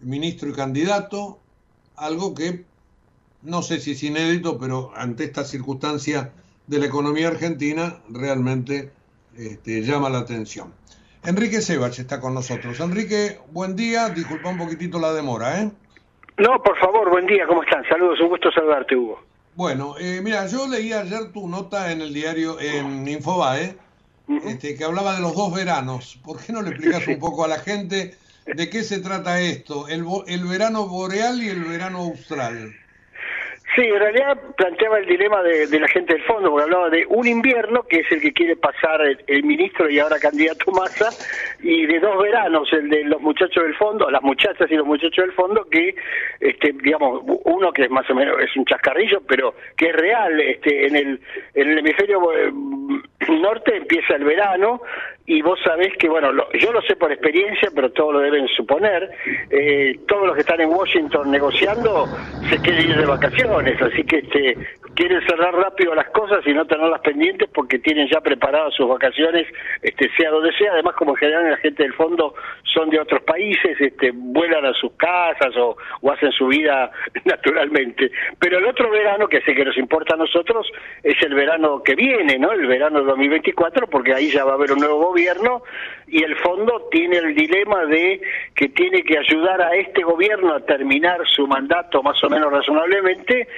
ministro y candidato, algo que no sé si es inédito, pero ante esta circunstancia de la economía argentina realmente este, llama la atención. Enrique Sebach está con nosotros. Enrique, buen día, disculpa un poquitito la demora, ¿eh? No, por favor, buen día, ¿cómo están? Saludos, un gusto saludarte, Hugo. Bueno, eh, mira, yo leí ayer tu nota en el diario, en Infobae, este, que hablaba de los dos veranos. ¿Por qué no le explicas un poco a la gente de qué se trata esto? El, el verano boreal y el verano austral. Sí, en realidad planteaba el dilema de, la gente del fondo, porque hablaba de un invierno, que es el que quiere pasar el, ministro y ahora candidato Massa, y de dos veranos, el de los muchachos del fondo, las muchachas y los muchachos del fondo, que, este, digamos, uno que es más o menos, es un chascarrillo, pero que es real, este, en el, en el hemisferio eh, norte empieza el verano, y vos sabés que, bueno, yo lo sé por experiencia, pero todos lo deben suponer, eh, todos los que están en Washington negociando se quieren ir de vacaciones, así que este, quieren cerrar rápido las cosas y no tenerlas pendientes porque tienen ya preparadas sus vacaciones, este, sea donde sea, además como en general la gente del fondo son de otros países, este, vuelan a sus casas o, o hacen su vida naturalmente. Pero el otro verano, que sé que nos importa a nosotros, es el verano que viene, ¿no? El verano 2024, porque ahí ya va a haber un nuevo gobierno gobierno y el fondo tiene el dilema de que tiene que ayudar a este gobierno a terminar su mandato más o menos razonablemente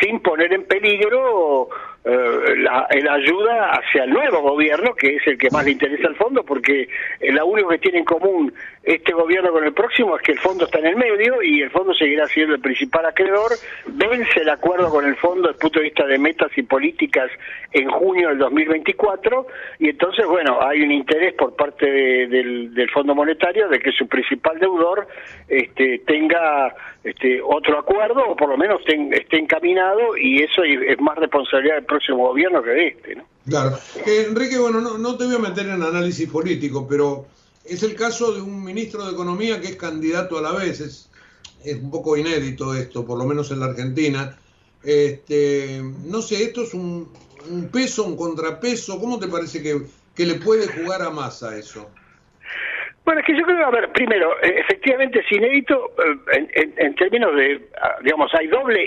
sin poner en peligro eh, la, ayuda hacia el nuevo gobierno, que es el que más le interesa al fondo, porque eh, lo único que tiene en común este gobierno con el próximo es que el fondo está en el medio y el fondo seguirá siendo el principal acreedor. Vence el acuerdo con el fondo desde el punto de vista de metas y políticas en junio del 2024 y entonces, bueno, hay un interés por parte del, del Fondo Monetario de que su principal deudor este, tenga este, otro acuerdo o por lo menos esté encaminado y eso es más responsabilidad del próximo gobierno que de este. ¿no? Claro. Eh, Enrique, bueno, no, te voy a meter en análisis político, pero es el caso de un ministro de Economía que es candidato a la vez. Es, es un poco inédito esto, por lo menos en la Argentina. Este, no sé, esto es un, un peso, un contrapeso. ¿Cómo te parece que, que le puede jugar a Massa eso? Bueno, es que yo creo, a ver, primero, eh, efectivamente es inédito eh, en, términos de, ah, digamos, hay doble,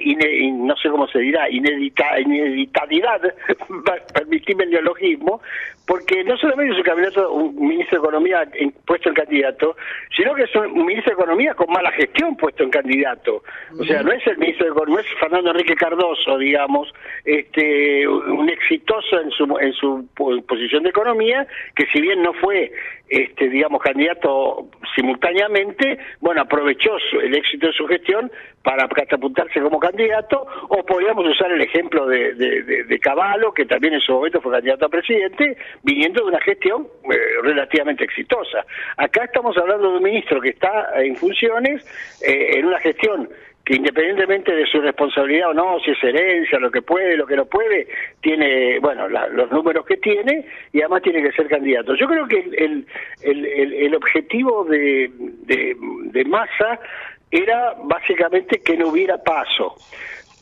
no sé cómo se dirá, inedita, ineditabilidad, permitime el neologismo, porque no solamente es un candidato, un ministro de Economía puesto en candidato, sino que es un, ministro de Economía con mala gestión puesto en candidato. O sea, no es el ministro de Economía, es Fernando Enrique Cardoso, digamos, este, un exitoso en su, en su posición de economía, que si bien no fue, este, digamos, candidato simultáneamente, bueno, aprovechó el éxito de su gestión para catapultarse como candidato, o podríamos usar el ejemplo de, de, de Caballo, que también en su momento fue candidato a presidente, viniendo de una gestión eh, relativamente exitosa. Acá estamos hablando de un ministro que está en funciones eh, en una gestión independientemente de su responsabilidad o no, si es herencia, lo que puede, lo que no puede, tiene, bueno, los números que tiene y además tiene que ser candidato. Yo creo que el, el, el, objetivo de, de, de Massa era básicamente que no hubiera paso,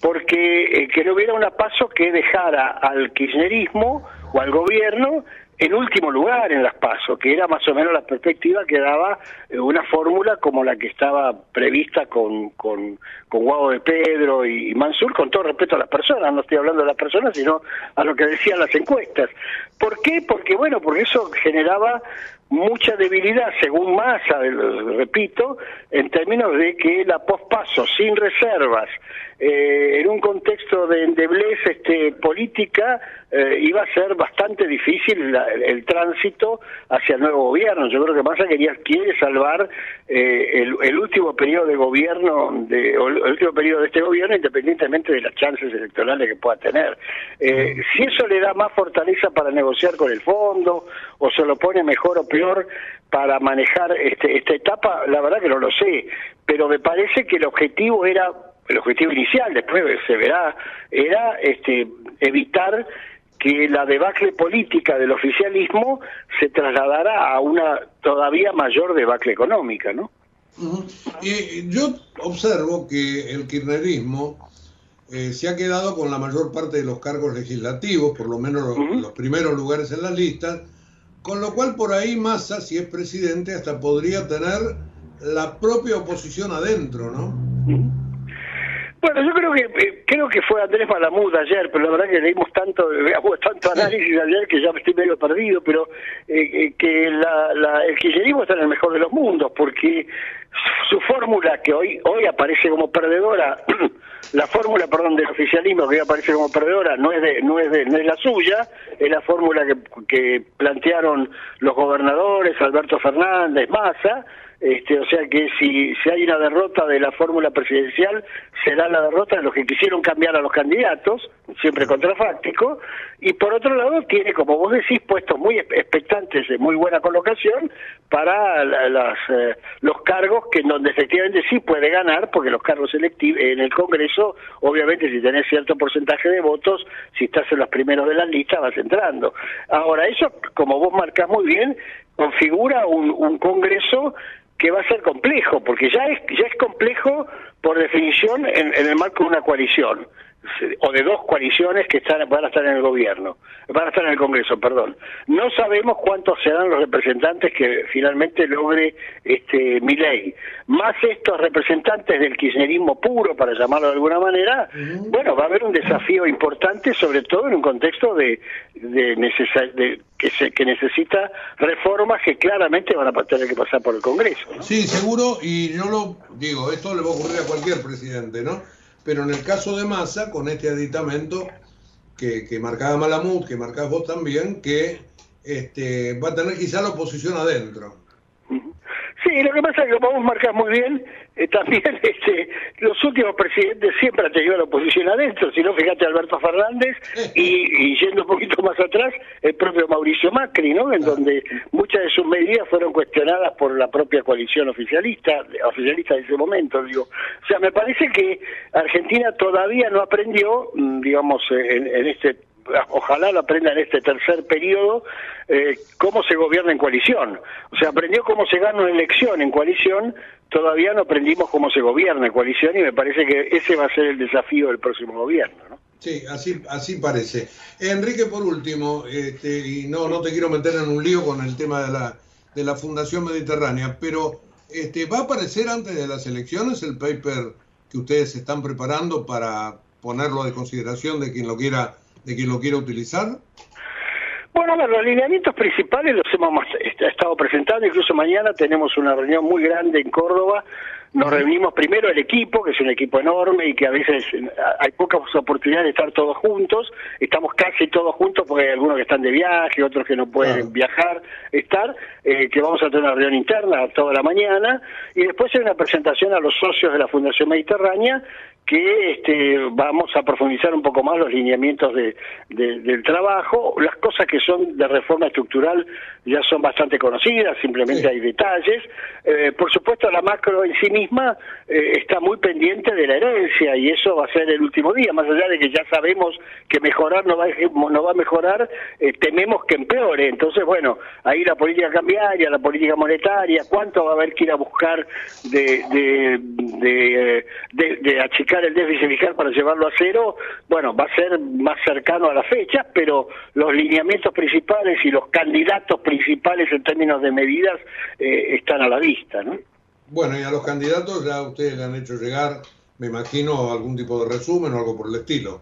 porque eh, que no hubiera una paso que dejara al kirchnerismo o al gobierno en último lugar en las pasos, que era más o menos la perspectiva que daba eh, una fórmula como la que estaba prevista con, con, con Guado de Pedro y, Mansur, con todo respeto a las personas, no estoy hablando de las personas, sino a lo que decían las encuestas. ¿Por qué? Porque, bueno, porque eso generaba mucha debilidad, según Massa, repito, en términos de que la pospaso sin reservas, eh, en un contexto de endeblez este, política, eh, iba a ser bastante difícil el, tránsito hacia el nuevo gobierno. Yo creo que Massa quería, quiere salvar eh, el, último periodo de gobierno, de, el último periodo de este gobierno, independientemente de las chances electorales que pueda tener. si eso le da más fortaleza para negociar con el fondo, o se lo pone mejor o peor para manejar este, esta etapa, la verdad que no lo sé, pero me parece que el objetivo era el objetivo inicial, después se verá, era este, evitar que la debacle política del oficialismo se trasladara a una todavía mayor debacle económica, ¿no? y yo observo que el kirchnerismo eh, se ha quedado con la mayor parte de los cargos legislativos, por lo menos los, primeros lugares en las listas, con lo cual por ahí Massa, si es presidente, hasta podría tener la propia oposición adentro, ¿no? Bueno, yo creo que eh, creo que fue Andrés Malamud ayer, pero la verdad que leímos tanto, veamos tanto análisis ayer que ya estoy medio perdido, pero eh, eh, que la, la, el kirchnerismo está en el mejor de los mundos, porque su fórmula que hoy hoy aparece como perdedora, la fórmula, perdón, del oficialismo que hoy aparece como perdedora no es de no es de no es la suya, es la fórmula que, que plantearon los gobernadores Alberto Fernández, Massa este, o sea que si, si hay una derrota de la fórmula presidencial, será la derrota de los que quisieron cambiar a los candidatos, siempre contrafáctico, y por otro lado tiene, como vos decís, puestos muy expectantes de muy buena colocación para las, eh, los cargos que en donde efectivamente sí puede ganar, porque los cargos electivos en el Congreso, obviamente si tenés cierto porcentaje de votos, si estás en los primeros de la lista vas entrando. Ahora, eso, como vos marcás muy bien, configura un, un Congreso que va a ser complejo, porque ya es, ya es complejo por definición en, el marco de una coalición o de dos coaliciones que están, van a estar en el gobierno, van a estar en el Congreso, perdón. No sabemos cuántos serán los representantes que finalmente logre este mi ley. Más estos representantes del kirchnerismo puro, para llamarlo de alguna manera, bueno, va a haber un desafío importante, sobre todo en un contexto de, de, de que, se, que necesita reformas que claramente van a tener que pasar por el Congreso. Sí, seguro, y yo lo digo, esto le va a ocurrir a cualquier presidente, ¿no? Pero en el caso de Massa, con este aditamento que, que marcaba Malamud, que marcás vos también, que este, va a tener quizá la oposición adentro. Sí, lo que pasa es que como vos marcás muy bien, eh, también este, los últimos presidentes siempre han tenido la oposición adentro, si no, fíjate Alberto Fernández y, yendo un poquito más atrás, el propio Mauricio Macri, ¿no? En donde muchas de sus medidas fueron cuestionadas por la propia coalición oficialista, oficialista de ese momento, digo. O sea, me parece que Argentina todavía no aprendió, mm, digamos, en, en este ojalá lo aprenda en este tercer periodo, eh, cómo se gobierna en coalición. O sea, aprendió cómo se gana una elección en coalición, todavía no aprendimos cómo se gobierna en coalición y me parece que ese va a ser el desafío del próximo gobierno. ¿no? Sí, así, así parece. Enrique, por último, este, y no, no te quiero meter en un lío con el tema de la, de la Fundación Mediterránea, pero este, ¿va a aparecer antes de las elecciones el paper que ustedes están preparando para ponerlo de consideración de quien lo quiera de quien lo quiera utilizar? Bueno, los alineamientos principales los hemos estado presentando, incluso mañana tenemos una reunión muy grande en Córdoba. Nos reunimos primero el equipo, que es un equipo enorme y que a veces hay pocas oportunidades de estar todos juntos. Estamos casi todos juntos porque hay algunos que están de viaje, otros que no pueden viajar, estar, eh, que vamos a tener una reunión interna toda la mañana. Y después hay una presentación a los socios de la Fundación Mediterránea que este, vamos a profundizar un poco más los lineamientos de, del trabajo. Las cosas que son de reforma estructural ya son bastante conocidas, simplemente hay detalles. Eh, por supuesto, la macro en sí misma eh, está muy pendiente de la herencia y eso va a ser el último día, más allá de que ya sabemos que mejorar no va, no va a mejorar, eh, tememos que empeore. Entonces, bueno, ahí la política cambiaria, la política monetaria, cuánto va a haber que ir a buscar de, de, de, de achicar el déficit fiscal para llevarlo a cero, bueno, va a ser más cercano a la fecha, pero los lineamientos principales y los candidatos principales en términos de medidas eh, están a la vista, ¿no? Bueno, y a los candidatos ya ustedes le han hecho llegar, me imagino, algún tipo de resumen o algo por el estilo.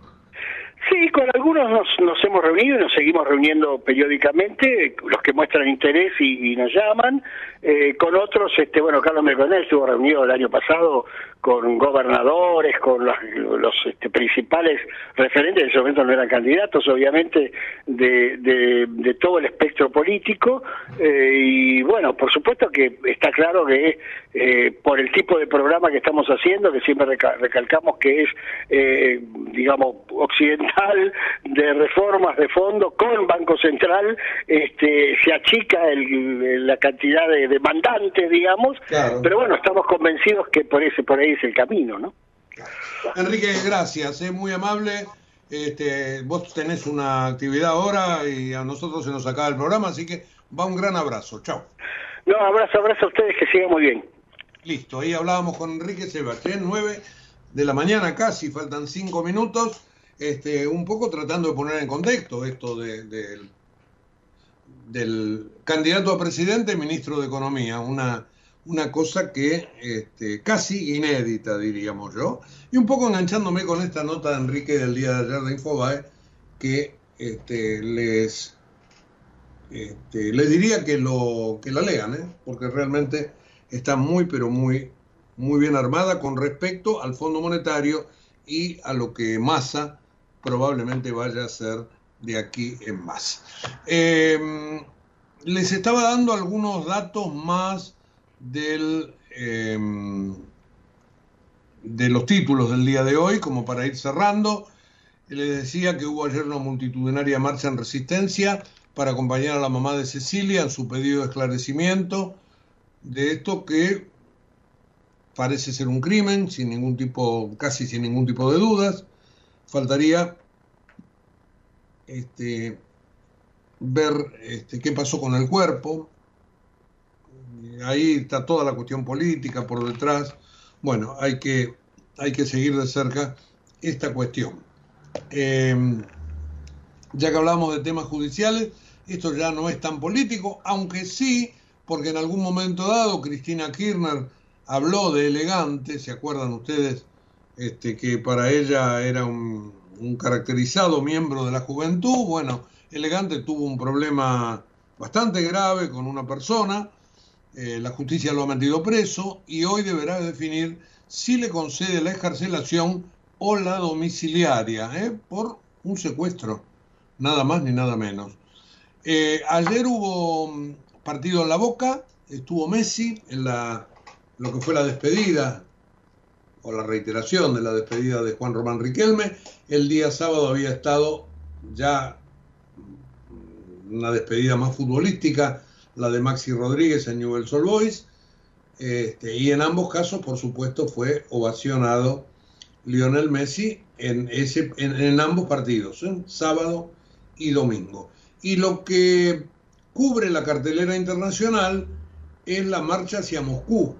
Sí, con algunos nos, nos hemos reunido y nos seguimos reuniendo periódicamente, los que muestran interés y, nos llaman. Eh, con otros, este, bueno, Carlos Merconel estuvo reunido el año pasado con gobernadores, con los, los este, principales referentes, en ese momento no eran candidatos, obviamente, de, de, todo el espectro político. Eh, y bueno, por supuesto que está claro que eh, por el tipo de programa que estamos haciendo, que siempre recalcamos que es, eh, digamos, occidental, de reformas de fondo, con Banco Central, este, se achica el, la cantidad de demandantes, digamos, pero bueno, estamos convencidos que por ese por ahí es el camino, ¿no? Enrique, gracias, es muy amable. Este, vos tenés una actividad ahora y a nosotros se nos acaba el programa, así que va un gran abrazo. Chao. No, abrazo, abrazo a ustedes, que sigan muy bien. Listo, ahí hablábamos con Enrique Sebastián, 9 de la mañana casi, faltan 5 minutos, este, un poco tratando de poner en contexto esto de, del candidato a presidente y ministro de Economía, una una cosa que este, casi inédita, diríamos yo, y un poco enganchándome con esta nota de Enrique del día de ayer de Infobae, que este, les, este, les diría que, lo, que la lean, ¿eh? porque realmente está muy, pero muy, muy bien armada con respecto al Fondo Monetario y a lo que Massa probablemente vaya a hacer de aquí en más. Em, les estaba dando algunos datos más del, em, de los títulos del día de hoy, como para ir cerrando. Les decía que hubo ayer una multitudinaria marcha en resistencia para acompañar a la mamá de Cecilia en su pedido de esclarecimiento de esto que parece ser un crimen, sin ningún tipo, casi sin ningún tipo de dudas. Faltaría este, ver este, qué pasó con el cuerpo, ahí está toda la cuestión política por detrás. Bueno, hay que, hay que seguir de cerca esta cuestión. Em, ya que hablamos de temas judiciales, esto ya no es tan político, aunque sí, porque en algún momento dado Cristina Kirchner habló de elegante, ¿se acuerdan ustedes? Este, que para ella era un, caracterizado miembro de la juventud. Bueno, elegante tuvo un problema bastante grave con una persona eh, la justicia lo ha metido preso y hoy deberá definir si le concede la escarcelación o la domiciliaria ¿eh? por un secuestro, nada más ni nada menos. Eh, ayer hubo partido en la boca, estuvo Messi en la, lo que fue la despedida o la reiteración de la despedida de Juan Román Riquelme. El día sábado había estado ya una despedida más futbolística la de Maxi Rodríguez en Newell's Old Boys, este, y en ambos casos, por supuesto, fue ovacionado Lionel Messi en, ese, en, ambos partidos, sábado y domingo. Y lo que cubre la cartelera internacional es la marcha hacia Moscú.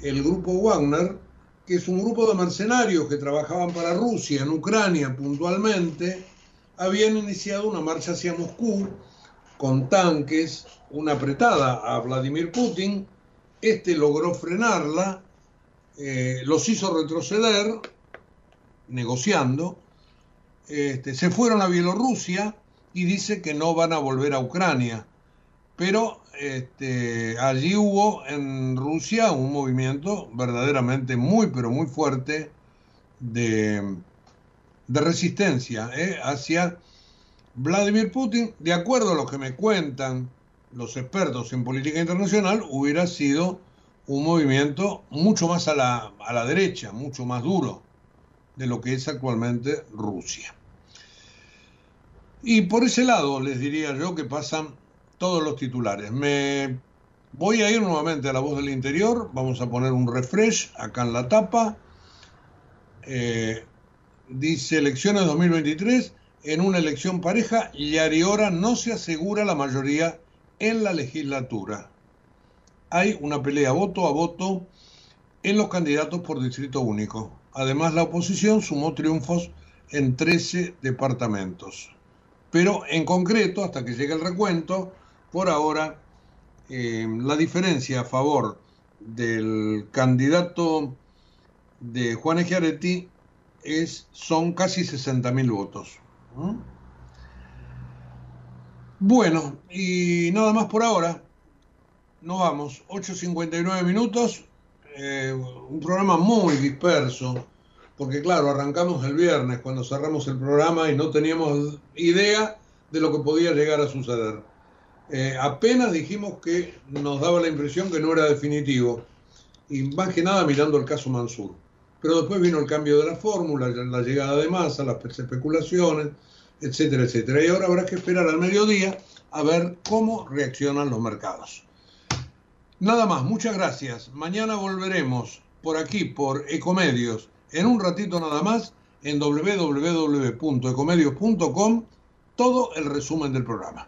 El grupo Wagner, que es un grupo de mercenarios que trabajaban para Rusia, en Ucrania puntualmente, habían iniciado una marcha hacia Moscú con tanques, una apretada a Vladimir Putin, este logró frenarla, eh, los hizo retroceder, negociando, este, se fueron a Bielorrusia y dice que no van a volver a Ucrania. Pero este, allí hubo en Rusia un movimiento verdaderamente muy, pero muy fuerte de, de resistencia eh, hacia Vladimir Putin, de acuerdo a lo que me cuentan los expertos en política internacional, hubiera sido un movimiento mucho más a la, a la derecha, mucho más duro. de lo que es actualmente Rusia. Y por ese lado les diría yo que pasan todos los titulares. Me voy a ir nuevamente a la voz del interior, vamos a poner un refresh acá en la tapa. Eh, dice elecciones 2023, en una elección pareja, Yariora no se asegura la mayoría en la legislatura. Hay una pelea voto a voto en los candidatos por distrito único. Además, la oposición sumó triunfos en 13 departamentos. Pero en concreto, hasta que llegue el recuento, por ahora eh, la diferencia a favor del candidato de Juan Egiaretti es, son casi 60.000 votos. Bueno, y nada más por ahora. Nos vamos, 8.59 minutos, eh, un programa muy disperso, porque claro, arrancamos el viernes cuando cerramos el programa y no teníamos idea de lo que podía llegar a suceder. Eh, apenas dijimos que nos daba la impresión que no era definitivo, y más que nada mirando el caso Mansur. Pero después vino el cambio de la fórmula, la llegada de masa, las especulaciones, etcétera, etcétera. Y ahora habrá que esperar al mediodía a ver cómo reaccionan los mercados. Nada más, muchas gracias. Mañana volveremos por aquí, por Ecomedios, en un ratito nada más, en www.ecomedios.com, todo el resumen del programa.